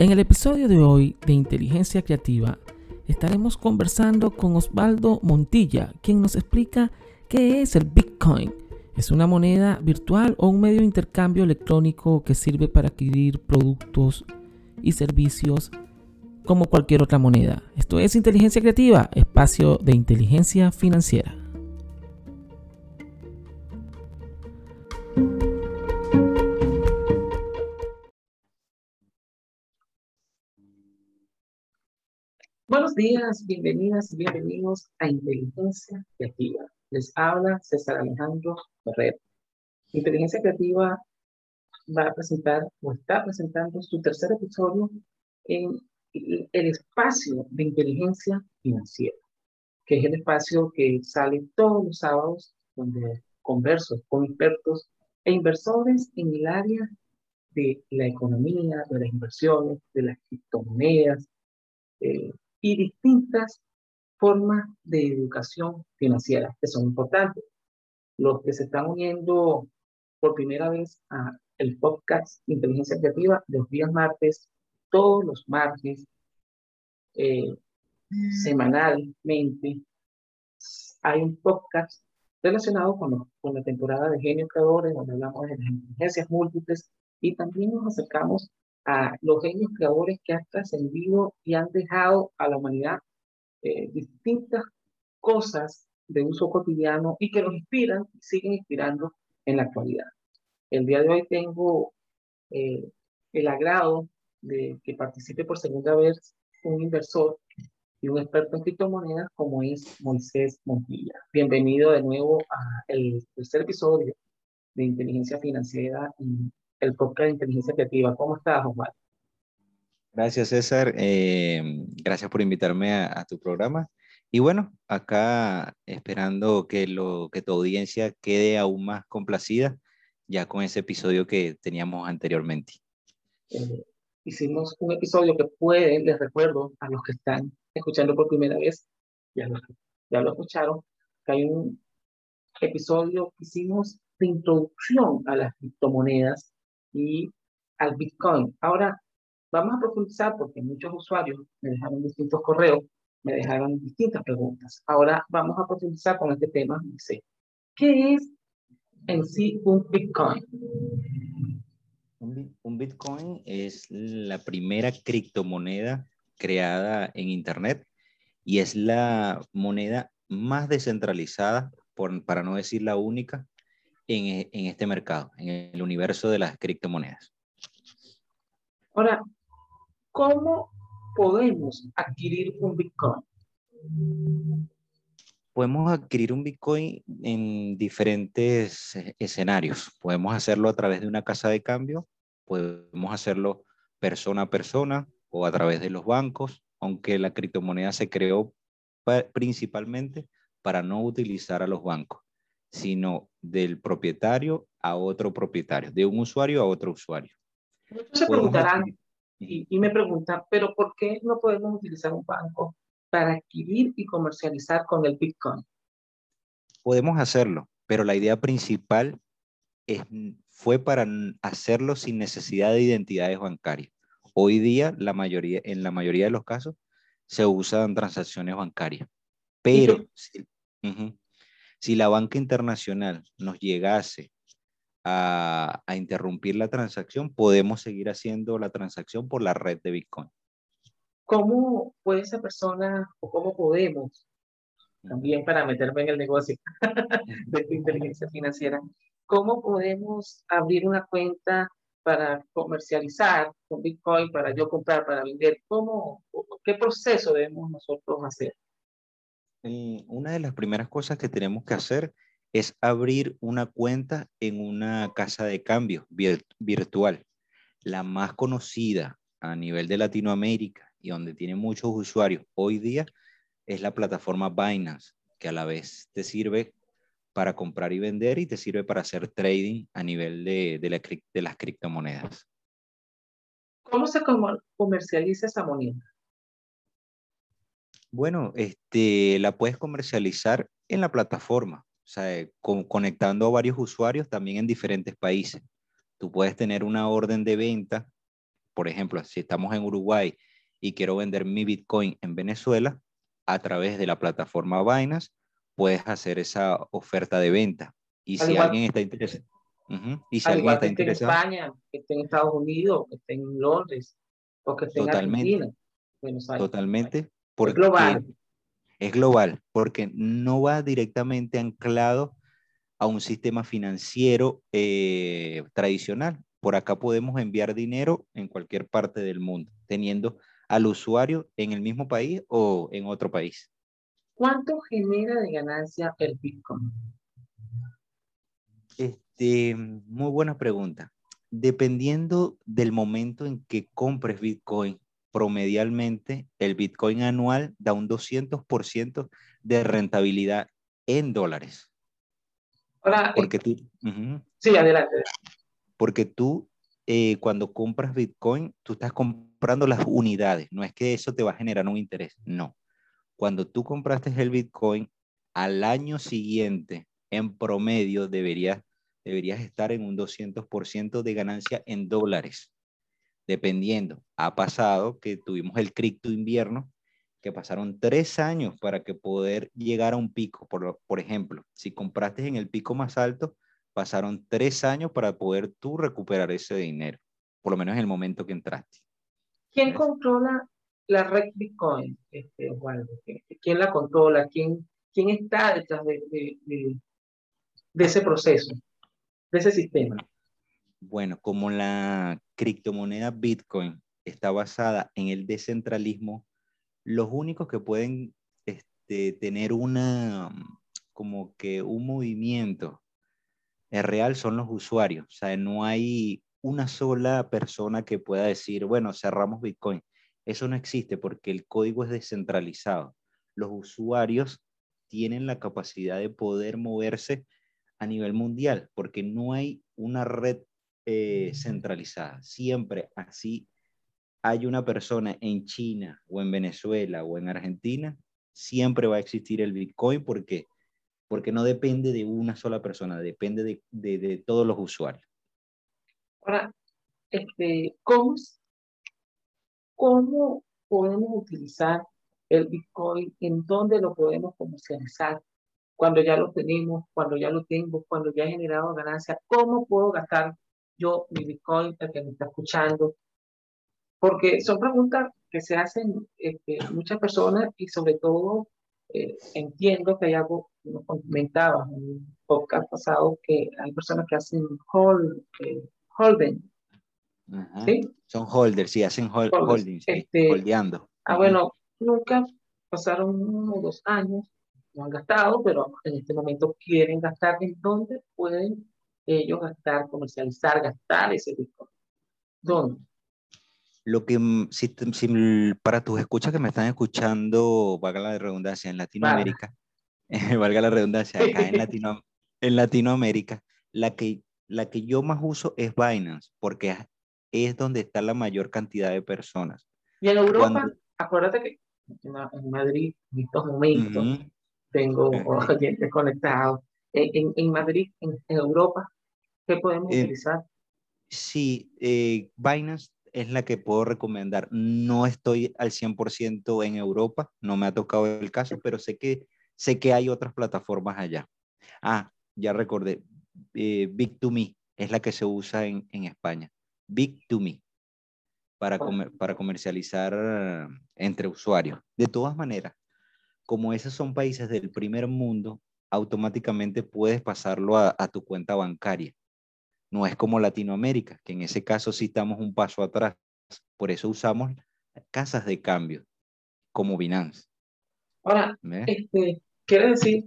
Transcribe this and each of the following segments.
En el episodio de hoy de Inteligencia Creativa estaremos conversando con Osvaldo Montilla, quien nos explica qué es el Bitcoin. ¿Es una moneda virtual o un medio de intercambio electrónico que sirve para adquirir productos y servicios como cualquier otra moneda? Esto es Inteligencia Creativa, espacio de inteligencia financiera. Días, bienvenidas y bienvenidos a Inteligencia Creativa. Les habla César Alejandro Ferrer. Inteligencia Creativa va a presentar o está presentando su tercer episodio en el espacio de inteligencia financiera, que es el espacio que sale todos los sábados donde converso con expertos e inversores en el área de la economía, de las inversiones, de las criptomonedas, eh, y distintas formas de educación financiera que son importantes. Los que se están uniendo por primera vez a el podcast Inteligencia Creativa los días martes, todos los martes, eh, semanalmente, hay un podcast relacionado con, con la temporada de Genio Creadores, donde hablamos de las inteligencias múltiples y también nos acercamos a los genios creadores que han trascendido y han dejado a la humanidad eh, distintas cosas de uso cotidiano y que nos inspiran y siguen inspirando en la actualidad. El día de hoy tengo eh, el agrado de que participe por segunda vez un inversor y un experto en criptomonedas como es Moisés Montilla. Bienvenido de nuevo al tercer episodio de Inteligencia Financiera y el podcast de inteligencia creativa. ¿Cómo estás, Omar? Gracias, César. Eh, gracias por invitarme a, tu programa. Y bueno, acá esperando que, lo, que tu audiencia quede aún más complacida ya con ese episodio que teníamos anteriormente. Eh, hicimos un episodio que pueden, les recuerdo a los que están escuchando por primera vez, ya lo, ya lo escucharon, que hay un episodio que hicimos de introducción a las criptomonedas y al Bitcoin. Ahora, vamos a profundizar porque muchos usuarios me dejaron distintos correos, me dejaron distintas preguntas. Ahora vamos a profundizar con este tema. Dice, ¿qué es en sí un Bitcoin? Un Bitcoin es la primera criptomoneda creada en Internet y es la moneda más descentralizada, por, para no decir la única, en, en este mercado, en el universo de las criptomonedas. Ahora, ¿cómo podemos adquirir un Bitcoin? Podemos adquirir un Bitcoin en diferentes escenarios. Podemos hacerlo a través de una casa de cambio, podemos hacerlo persona a persona o a través de los bancos, aunque la criptomoneda se creó principalmente para no utilizar a los bancos sino del propietario a otro propietario, de un usuario a otro usuario. Muchos se preguntarán y, y, me preguntan, pero ¿por qué no podemos utilizar un banco para adquirir y comercializar con el Bitcoin? Podemos hacerlo, pero la idea principal es, fue para hacerlo sin necesidad de identidades bancarias. Hoy día, la mayoría, en la mayoría de los casos, se usan transacciones bancarias. Pero, si la banca internacional nos llegase a, interrumpir la transacción, podemos seguir haciendo la transacción por la red de Bitcoin. ¿Cómo puede esa persona o cómo podemos, también para meterme en el negocio de inteligencia financiera, cómo podemos abrir una cuenta para comercializar con Bitcoin, para yo comprar, para vender? ¿Cómo, ¿Qué proceso debemos nosotros hacer? Una de las primeras cosas que tenemos que hacer es abrir una cuenta en una casa de cambio virtual. La más conocida a nivel de Latinoamérica y donde tiene muchos usuarios hoy día es la plataforma Binance, que a la vez te sirve para comprar y vender y te sirve para hacer trading a nivel de, de las criptomonedas. ¿Cómo se comercializa esa moneda? Bueno, este, la puedes comercializar en la plataforma, o sea, eh, conectando a varios usuarios también en diferentes países. Tú puedes tener una orden de venta por ejemplo, si estamos en Uruguay y quiero vender mi Bitcoin en Venezuela, a través de la plataforma Binance, puedes hacer esa oferta de venta. Y si alguien está interesado. Y si alguien está interesado. En España, que esté en Estados Unidos, que esté en Londres, o que esté totalmente, en Argentina. Totalmente. Porque es global. Es global, porque no va directamente anclado a un sistema financiero eh, tradicional. Por acá podemos enviar dinero en cualquier parte del mundo, teniendo al usuario en el mismo país o en otro país. ¿Cuánto genera de ganancia el Bitcoin? Este, muy buena pregunta. Dependiendo del momento en que compres Bitcoin, promedialmente el Bitcoin anual da un 200% de rentabilidad en dólares. Ahora, porque tú, sí, adelante. Porque tú, eh, cuando compras Bitcoin, tú estás comprando las unidades. No es que eso te va a generar un interés. No. Cuando tú compraste el Bitcoin, al año siguiente, en promedio, deberías, deberías estar en un 200% de ganancia en dólares. Dependiendo. Ha pasado que tuvimos el cripto invierno que pasaron tres años para que poder llegar a un pico. Por, por ejemplo, si compraste en el pico más alto, pasaron tres años para poder tú recuperar ese dinero, por lo menos en el momento que entraste. ¿Quién controla la red Bitcoin, este, ¿Quién la controla? ¿Quién, quién está detrás de, de, de, ese proceso, de ese sistema? Bueno, como la criptomoneda Bitcoin está basada en el descentralismo, los únicos que pueden este, tener una, como que un movimiento real son los usuarios. O sea, no hay una sola persona que pueda decir, bueno, cerramos Bitcoin. Eso no existe porque el código es descentralizado. Los usuarios tienen la capacidad de poder moverse a nivel mundial porque no hay una red eh, centralizada. Siempre así hay una persona en China o en Venezuela o en Argentina, siempre va a existir el Bitcoin porque, porque no depende de una sola persona, depende de, de, todos los usuarios. Ahora, este, ¿cómo, ¿cómo podemos utilizar el Bitcoin? ¿En dónde lo podemos comercializar? Cuando ya lo tenemos, cuando ya lo tengo, cuando ya he generado ganancia, ¿cómo puedo gastar yo mi Bitcoin, el que me está escuchando, porque son preguntas que se hacen este, muchas personas y sobre todo eh, entiendo que hay algo, como comentaba en un podcast pasado, que hay personas que hacen hold, eh, holding. ¿sí? Son holders, sí, hacen holding, este, holdeando. Ah, bueno, nunca pasaron uno o dos años, no han gastado, pero en este momento quieren gastar. ¿En dónde pueden ellos gastar, comercializar, gastar ese Bitcoin? ¿Dónde? Lo que, mm, si, para tus escuchas que me están escuchando, valga la redundancia, en Latinoamérica, valga la redundancia, acá en, Latino, en Latinoamérica, la que, la que yo más uso es Binance, porque es donde está la mayor cantidad de personas. Y en Europa, acuérdate que en Madrid, en estos momentos, tengo oyentes conectados. En, en, Madrid, en, Europa, ¿qué podemos eh, utilizar? Sí, eh, Binance es la que puedo recomendar. No estoy al 100% en Europa, no me ha tocado el caso, pero sé que, sé que hay otras plataformas allá. Ah, ya recordé, eh, Big2Me es la que se usa en, en España. Big2Me para, para comercializar entre usuarios. De todas maneras, como esos son países del primer mundo, automáticamente puedes pasarlo a tu cuenta bancaria. No es como Latinoamérica, que en ese caso sí estamos un paso atrás. Por eso usamos casas de cambio como Binance. Ahora, este, quiere decir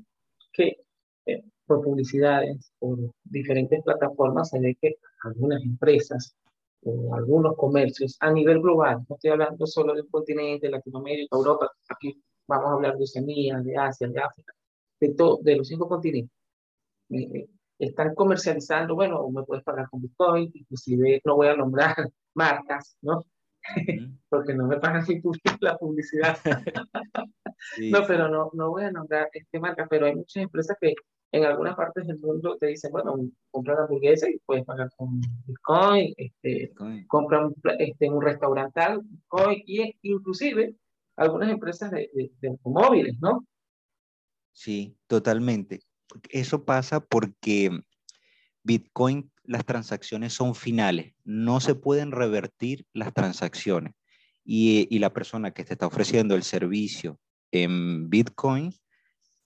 que eh, por publicidades, por diferentes plataformas, se ve que algunas empresas o algunos comercios a nivel global, no estoy hablando solo del continente, Latinoamérica, Europa, aquí vamos a hablar de Oceanía, de Asia, de África, de, de los cinco continentes. Eh, eh, están comercializando, bueno, me puedes pagar con Bitcoin, inclusive no voy a nombrar marcas, ¿no? Porque no me pagan la publicidad. no, pero no, no voy a nombrar este marca, pero hay muchas empresas que en algunas partes del mundo te dicen, bueno, compra la hamburguesa y puedes pagar con Bitcoin, este, compra un, este, un restaurante Bitcoin, y inclusive algunas empresas de, de, automóviles, ¿no? Sí, totalmente. Eso pasa porque Bitcoin, las transacciones son finales, no se pueden revertir las transacciones. Y, y la persona que te está ofreciendo el servicio en Bitcoin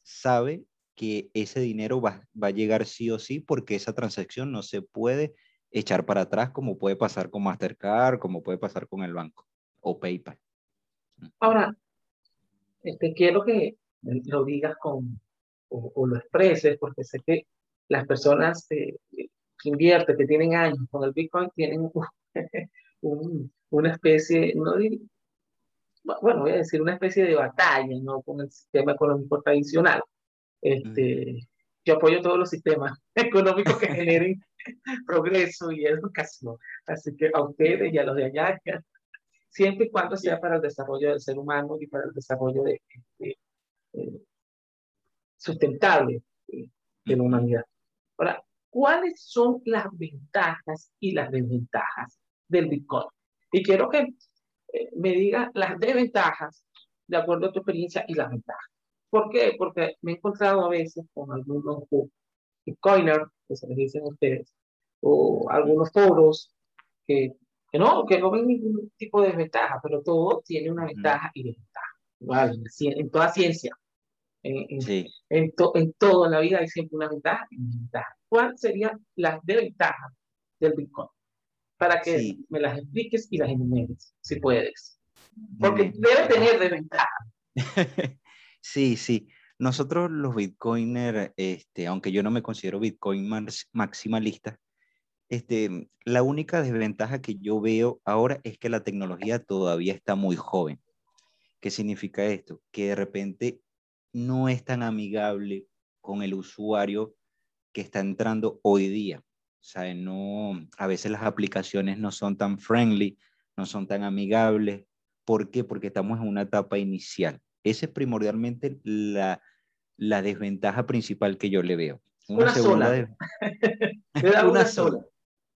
sabe que ese dinero va, va, a llegar sí o sí porque esa transacción no se puede echar para atrás como puede pasar con Mastercard, como puede pasar con el banco o PayPal. Ahora, este, quiero que lo digas con, o, lo expreses, porque sé que las personas eh, que invierten, que tienen años con el Bitcoin, tienen una especie, no bueno, voy a decir una especie de batalla, ¿no? Con el sistema económico tradicional. Este, Yo apoyo todos los sistemas económicos que generen progreso y educación. Así que a ustedes y a los de allá, siempre y cuando sea para el desarrollo del ser humano y para el desarrollo de, eh, sustentable de la humanidad. Ahora, ¿cuáles son las ventajas y las desventajas del Bitcoin? Y quiero que eh, me digas las desventajas de acuerdo a tu experiencia y las ventajas. ¿Por qué? Porque me he encontrado a veces con algunos Bitcoiners, que se les dicen ustedes, o algunos foros que que no, que no ven ningún tipo de desventaja, pero todo tiene una ventaja y desventaja. en, toda ciencia, en, sí. en, en todo en la vida hay siempre una ventaja y desventaja. ¿Cuáles serían las desventajas del Bitcoin? Para que me las expliques y las enumeres, si puedes. Porque debe tener desventaja. sí, sí. Nosotros los Bitcoiners, este, aunque yo no me considero Bitcoin maximalista, este, la única desventaja que yo veo ahora es que la tecnología todavía está muy joven. ¿Qué significa esto? Que de repente no es tan amigable con el usuario que está entrando hoy día. O sea, no, a veces las aplicaciones no son tan friendly, no son tan amigables. ¿Por qué? Porque estamos en una etapa inicial. Esa es primordialmente la, la desventaja principal que yo le veo. Una, sola. una, sola.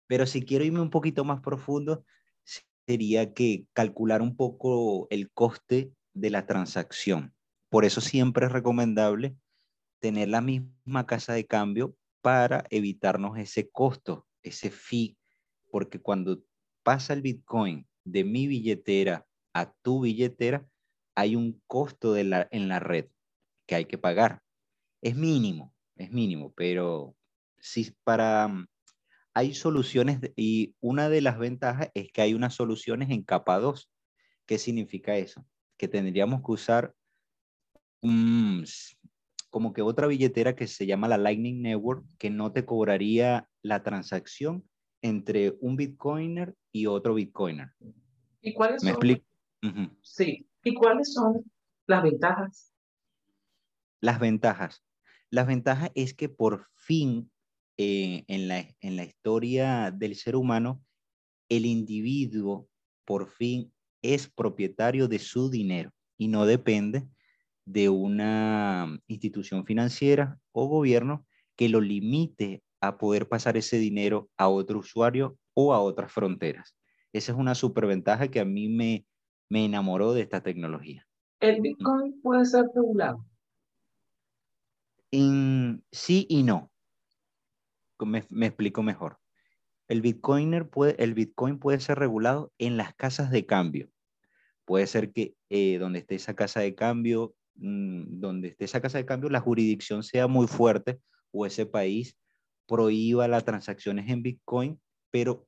Pero si quiero irme un poquito más profundo, sería que calcular un poco el coste de la transacción. Por eso siempre es recomendable tener la misma casa de cambio para evitarnos ese costo, ese fee, porque cuando pasa el Bitcoin de mi billetera a tu billetera, hay un costo en la red que hay que pagar. Es mínimo, es mínimo, pero si para hay soluciones y una de las ventajas es que hay unas soluciones en capa 2. ¿Qué significa eso? Que tendríamos que usar como que otra billetera que se llama la Lightning Network que no te cobraría la transacción entre un Bitcoiner y otro Bitcoiner. ¿Y cuáles ¿Me explico? Sí. ¿Y cuáles son las ventajas? Las ventajas. Las ventajas es que por fin eh, en, la, en la historia del ser humano, el individuo por fin es propietario de su dinero y no depende de una institución financiera o gobierno que lo limite a poder pasar ese dinero a otro usuario o a otras fronteras. Esa es una superventaja que a mí me, me enamoró de esta tecnología. ¿El Bitcoin puede ser regulado? En, sí y no me, explico mejor. El, Bitcoiner puede, el Bitcoin puede ser regulado en las casas de cambio. Puede ser que eh, donde esté esa casa de cambio, mm, donde esté esa casa de cambio, la jurisdicción sea muy fuerte o ese país prohíba las transacciones en Bitcoin, pero,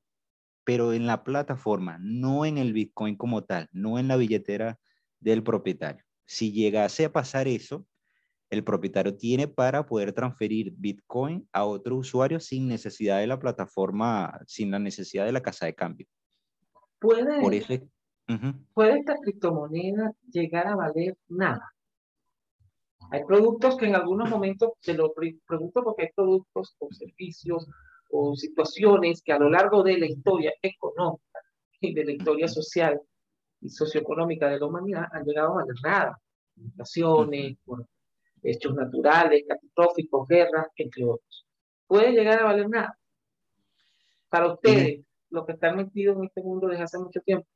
pero en la plataforma, no en el Bitcoin como tal, no en la billetera del propietario. Si llegase a pasar eso, el propietario tiene para poder transferir Bitcoin a otro usuario sin necesidad de la plataforma, sin la necesidad de la casa de cambio. ¿Puede, Por eso ¿puede esta criptomoneda llegar a valer nada? Hay productos que en algunos momentos, te lo pregunto porque hay productos o servicios o situaciones que a lo largo de la historia económica y de la historia social y socioeconómica de la humanidad han llegado a valer nada. Inflaciones, hechos naturales, catastróficos, guerras, entre otros. Puede llegar a valer nada. Para ustedes, los que están metidos en este mundo desde hace mucho tiempo.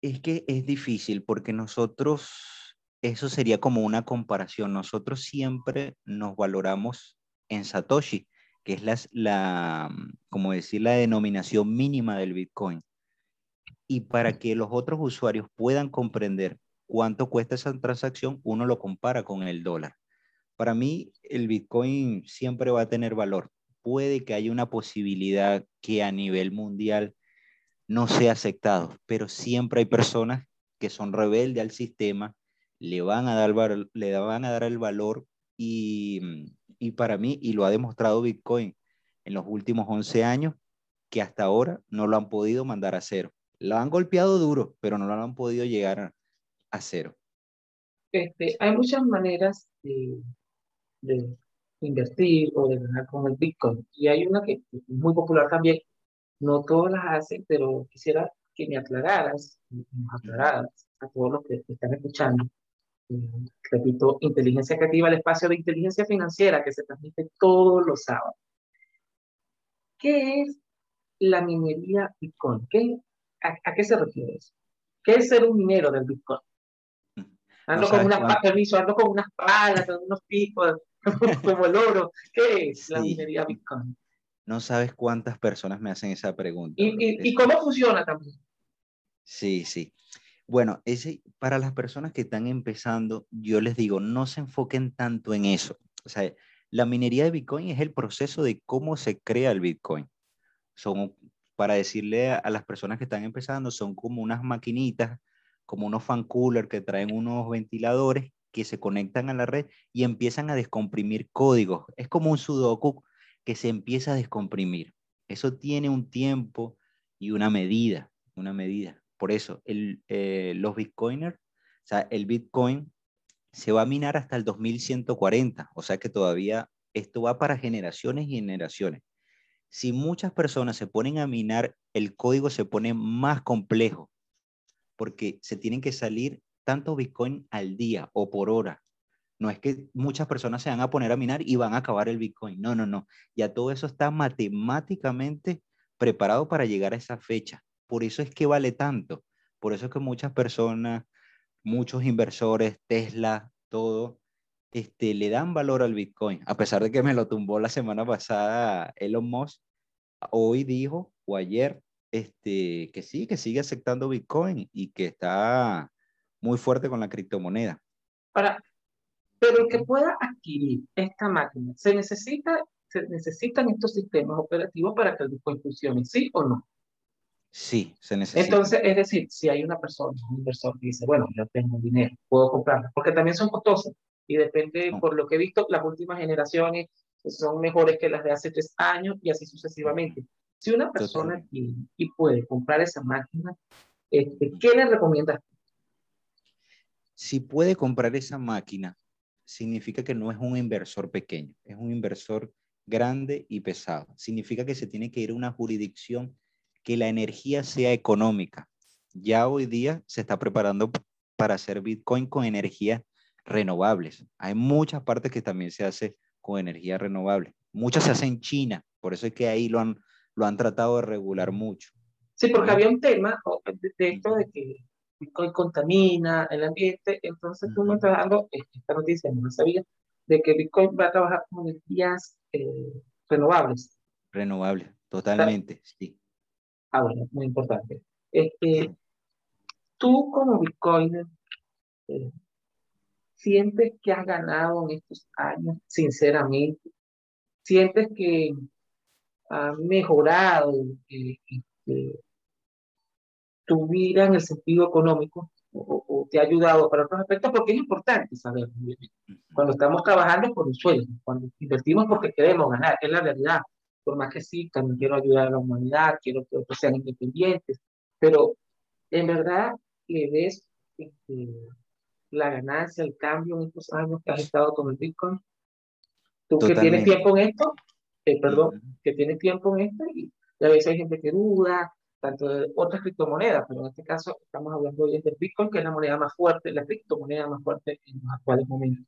Es que es difícil porque nosotros, eso sería como una comparación. Nosotros siempre nos valoramos en Satoshi, que es la, la como decir, la denominación mínima del Bitcoin. Y para que los otros usuarios puedan comprender cuánto cuesta esa transacción, uno lo compara con el dólar. Para mí, el Bitcoin siempre va a tener valor. Puede que haya una posibilidad que a nivel mundial no sea aceptado, pero siempre hay personas que son rebeldes al sistema, le van a dar, le van a dar el valor y, y para mí, y lo ha demostrado Bitcoin en los últimos 11 años, que hasta ahora no lo han podido mandar a cero. Lo han golpeado duro, pero no lo han podido llegar a cero. Este, hay muchas maneras de, de, invertir o de ganar con el Bitcoin. Y hay una que es muy popular también. No todas las hacen, pero quisiera que me aclararas, nos aclararas a todos los que están escuchando. Repito, inteligencia creativa, el espacio de inteligencia financiera que se transmite todos los sábados. ¿Qué es la minería Bitcoin? ¿Qué, a, qué se refiere eso? ¿Qué es ser un minero del Bitcoin? Ando con unas permiso, ando con unas palas, con unos picos, como el oro. ¿Qué es la minería Bitcoin? No sabes cuántas personas me hacen esa pregunta. ¿Y, y, cómo funciona también? Sí, sí. Bueno, ese, para las personas que están empezando, yo les digo, no se enfoquen tanto en eso. O sea, la minería de Bitcoin es el proceso de cómo se crea el Bitcoin. Son, para decirle a, las personas que están empezando, son como unas maquinitas como unos fan cooler que traen unos ventiladores que se conectan a la red y empiezan a descomprimir códigos. Es como un sudoku que se empieza a descomprimir. Eso tiene un tiempo y una medida, una medida. Por eso, eh, los bitcoiners, o sea, el bitcoin se va a minar hasta el 2140, o sea que todavía esto va para generaciones y generaciones. Si muchas personas se ponen a minar, el código se pone más complejo porque se tienen que salir tanto Bitcoin al día o por hora. No es que muchas personas se van a poner a minar y van a acabar el Bitcoin. No, no, no. Ya todo eso está matemáticamente preparado para llegar a esa fecha. Por eso es que vale tanto. Por eso es que muchas personas, muchos inversores, Tesla, todo, este, le dan valor al Bitcoin. A pesar de que me lo tumbó la semana pasada Elon Musk, hoy dijo, o ayer, este, que sí, que sigue aceptando Bitcoin y que está muy fuerte con la criptomoneda. Ahora, pero que pueda adquirir esta máquina, ¿se, necesita, ¿se necesitan estos sistemas operativos para que el Bitcoin funcione, sí o no? Sí, se necesita. Entonces, es decir, si hay una persona, un inversor que dice, bueno, yo tengo dinero, puedo comprarla, porque también son costosas y depende, por lo que he visto, las últimas generaciones son mejores que las de hace tres años y así sucesivamente. Si una persona quiere y puede comprar esa máquina, este, ¿qué le recomiendas? Si puede comprar esa máquina, significa que no es un inversor pequeño, es un inversor grande y pesado. Significa que se tiene que ir a una jurisdicción que la energía sea económica. Ya hoy día se está preparando para hacer Bitcoin con energías renovables. Hay muchas partes que también se hace con energía renovable. Muchas se hacen en China, por eso es que ahí lo han, lo han tratado de regular mucho. Sí, porque había un tema de, esto de que Bitcoin contamina el ambiente, entonces tú me estás dando esta noticia, no sabía, de que Bitcoin va a trabajar con energías eh, renovables. Renovables, totalmente, sí. Ah, bueno, muy importante. Este, tú como Bitcoiner, eh, ¿sientes que has ganado en estos años, sinceramente? ¿Sientes que ha mejorado eh, este, tu vida en el sentido económico o, te ha ayudado para otros aspectos, porque es importante saber. Cuando estamos trabajando por un sueldo, cuando invertimos porque queremos ganar, es la realidad. Por más que sí, también quiero ayudar a la humanidad, quiero que otros sean independientes, pero en verdad le ves este, la ganancia, el cambio en estos años que has estado con el Bitcoin. Tú que tienes tiempo en esto, eh, perdón, que tiene tiempo en esto y, a veces hay gente que duda, tanto de otras criptomonedas, pero en este caso estamos hablando hoy del Bitcoin, que es la moneda más fuerte, la criptomoneda más fuerte en los actuales momentos.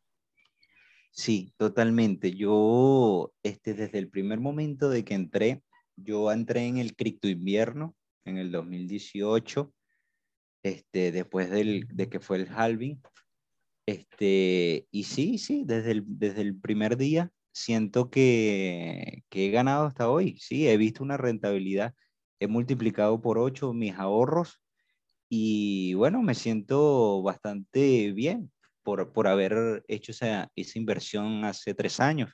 Sí, totalmente. Yo, este, desde el primer momento de que entré, yo entré en el cripto invierno en el 2018, este, después del, de que fue el halving. Este, y sí, sí, desde el, desde el primer día siento que, que he ganado hasta hoy. Sí, he visto una rentabilidad. He multiplicado por ocho mis ahorros y bueno, me siento bastante bien por, por haber hecho esa, esa inversión hace tres años.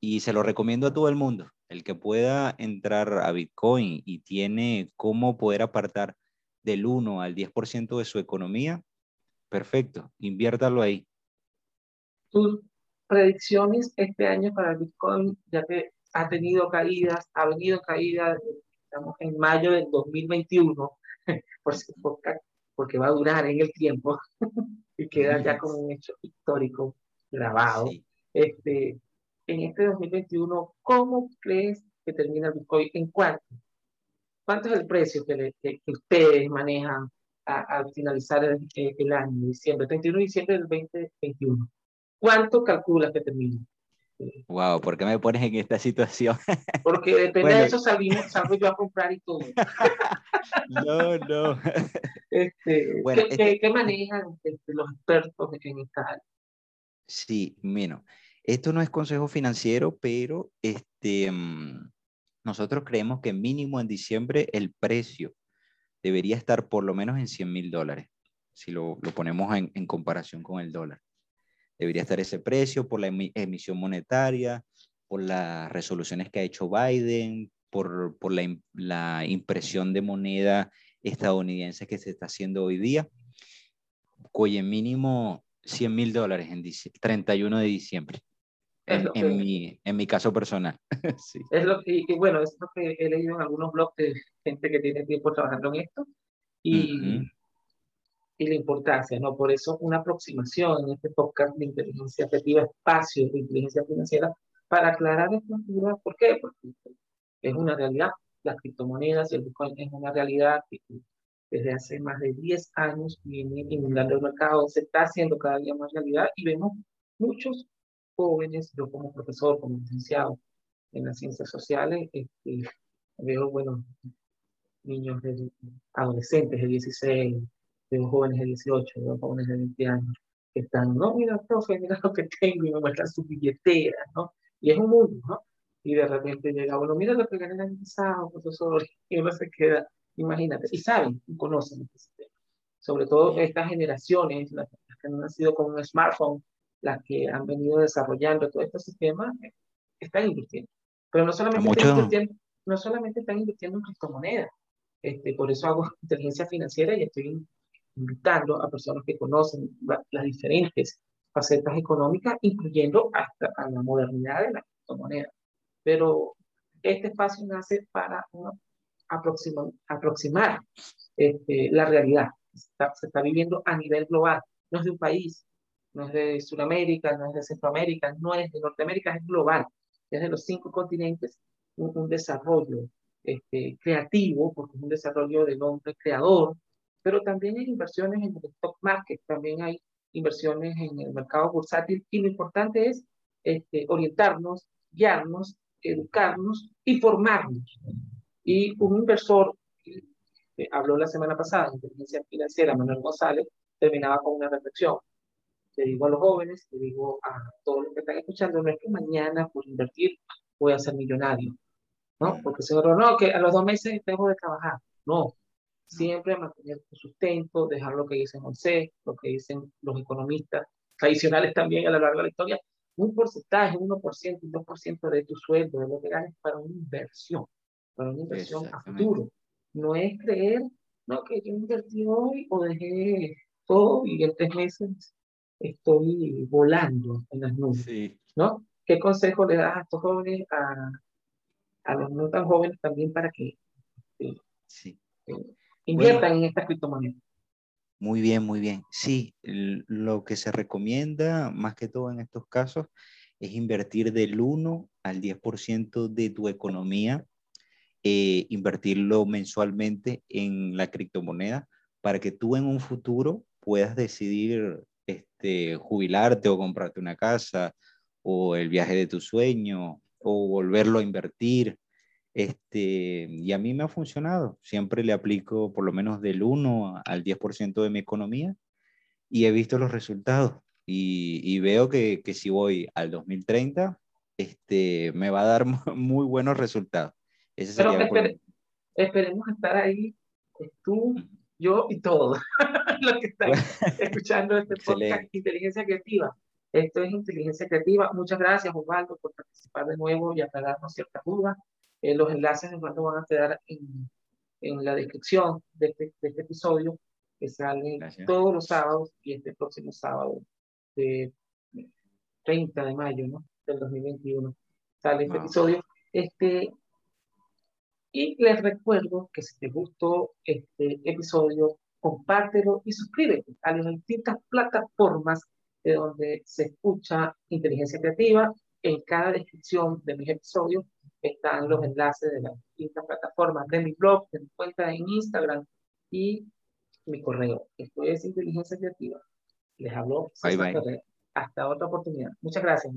Y se lo recomiendo a todo el mundo. El que pueda entrar a Bitcoin y tiene cómo poder apartar del 1 al 10% de su economía, perfecto, inviértalo ahí. Tus predicciones este año para Bitcoin, ya que ha tenido caídas, ha venido caída, estamos en mayo del 2021, por, porque va a durar en el tiempo y queda ya como un hecho histórico grabado. Este, en este 2021, ¿cómo crees que termina el Bitcoin? ¿En cuánto? ¿Cuánto es el precio que, que, ustedes manejan al finalizar el, el, año, diciembre, 31 de diciembre del 2021? ¿Cuánto calculas que termina? Wow, ¿por qué me pones en esta situación? Porque depende de eso salimos, salgo yo a comprar y todo. no, no. Este, bueno, ¿qué, este manejan este, los expertos en esta área? Sí, bueno, esto no es consejo financiero, pero este, mm, nosotros creemos que mínimo en diciembre el precio debería estar por lo menos en 100 mil dólares, si lo, lo ponemos en, en comparación con el dólar debería estar ese precio por la emisión monetaria, por las resoluciones que ha hecho Biden, por, por la, la, impresión de moneda estadounidense que se está haciendo hoy día, cuyo mínimo 100 mil dólares en 31 de diciembre. En, en, mi, en, mi, caso personal. sí. Es lo que, y bueno, es lo que he leído en algunos blogs de gente que tiene tiempo trabajando en esto. Y, y la importancia, ¿no? Por eso una aproximación en este podcast de inteligencia efectiva, espacio de inteligencia financiera, para aclarar esta dudas. ¿Por qué? Porque es una realidad. Las criptomonedas y el Bitcoin es una realidad que desde hace más de 10 años viene inundando el mercado, se está haciendo cada día más realidad y vemos muchos jóvenes, yo como profesor, como licenciado en las ciencias sociales, este, veo, bueno, niños, de, adolescentes de 16, veo jóvenes de 18, veo jóvenes de 20 años que están, no, mira, profe, mira lo que tengo, y me muestran su billetera, ¿no? Y es un mundo, ¿no? Y de repente llega, bueno, mira lo que gané el año pasado, profesor, y uno se queda, imagínate, y saben, y conocen este sistema. Sobre todo estas generaciones, las, que han nacido con un smartphone, las que han venido desarrollando todo este sistema, están invirtiendo. Pero no solamente, están invirtiendo, no solamente están invirtiendo en criptomonedas, este, por eso hago inteligencia financiera y estoy invitando a personas que conocen las diferentes facetas económicas, incluyendo hasta a la modernidad de la criptomoneda. Pero este espacio nace para aproximar, este, la realidad. se está viviendo a nivel global, no es de un país, no es de Sudamérica, no es de Centroamérica, no es de Norteamérica, es global. Es los cinco continentes un, desarrollo este, creativo, porque es un desarrollo del hombre creador, pero también hay inversiones en el stock market, también hay inversiones en el mercado bursátil y lo importante es este, orientarnos, guiarnos, educarnos y formarnos. Y un inversor, que habló la semana pasada de inteligencia financiera, Manuel González, terminaba con una reflexión. Le digo a los jóvenes, le digo a todos los que están escuchando, no es que mañana por invertir voy a ser millonario, ¿no? Porque seguro, no, que a los dos meses tengo de trabajar. No, siempre mantener tu sustento, dejar lo que dicen José, lo que dicen los economistas tradicionales también a lo largo de la historia, un porcentaje, un 1%, un 2% de tu sueldo, de lo que ganes para una inversión, para una inversión a futuro. No es creer, no, que yo invertí hoy o dejé todo y en tres meses estoy volando en las nubes, ¿no? ¿Qué consejo le das a estos jóvenes, a, a los no tan jóvenes también para que eh, sí. Eh, inviertan en estas criptomonedas. Muy bien, muy bien. Sí, lo que se recomienda más que todo en estos casos es invertir del 1 al 10% de tu economía, eh, invertirlo mensualmente en la criptomoneda para que tú en un futuro puedas decidir este, jubilarte o comprarte una casa o el viaje de tu sueño o volverlo a invertir. Este, y a mí me ha funcionado. Siempre le aplico por lo menos del 1 al 10% de mi economía y he visto los resultados. Y, veo que, que, si voy al 2030, este, me va a dar muy buenos resultados. Ese esperemos estar ahí, pues, tú, yo y todos los que están escuchando este podcast Inteligencia Creativa. Esto es Inteligencia Creativa. Muchas gracias, Osvaldo, por participar de nuevo y aclararnos ciertas dudas. Eh, los enlaces de van a quedar en, en la descripción de este, de este episodio, que sale todos los sábados y este próximo sábado de 30 de mayo ¿no? del 2021 sale este episodio. Este, y les recuerdo que si te gustó este episodio, compártelo y suscríbete a las distintas plataformas de donde se escucha inteligencia creativa. En cada descripción de mis episodios están los enlaces de las distintas plataformas de mi blog, de mi cuenta en Instagram y mi correo. Esto es inteligencia creativa. Les hablo. Bye, bye. Hasta otra oportunidad. Muchas gracias.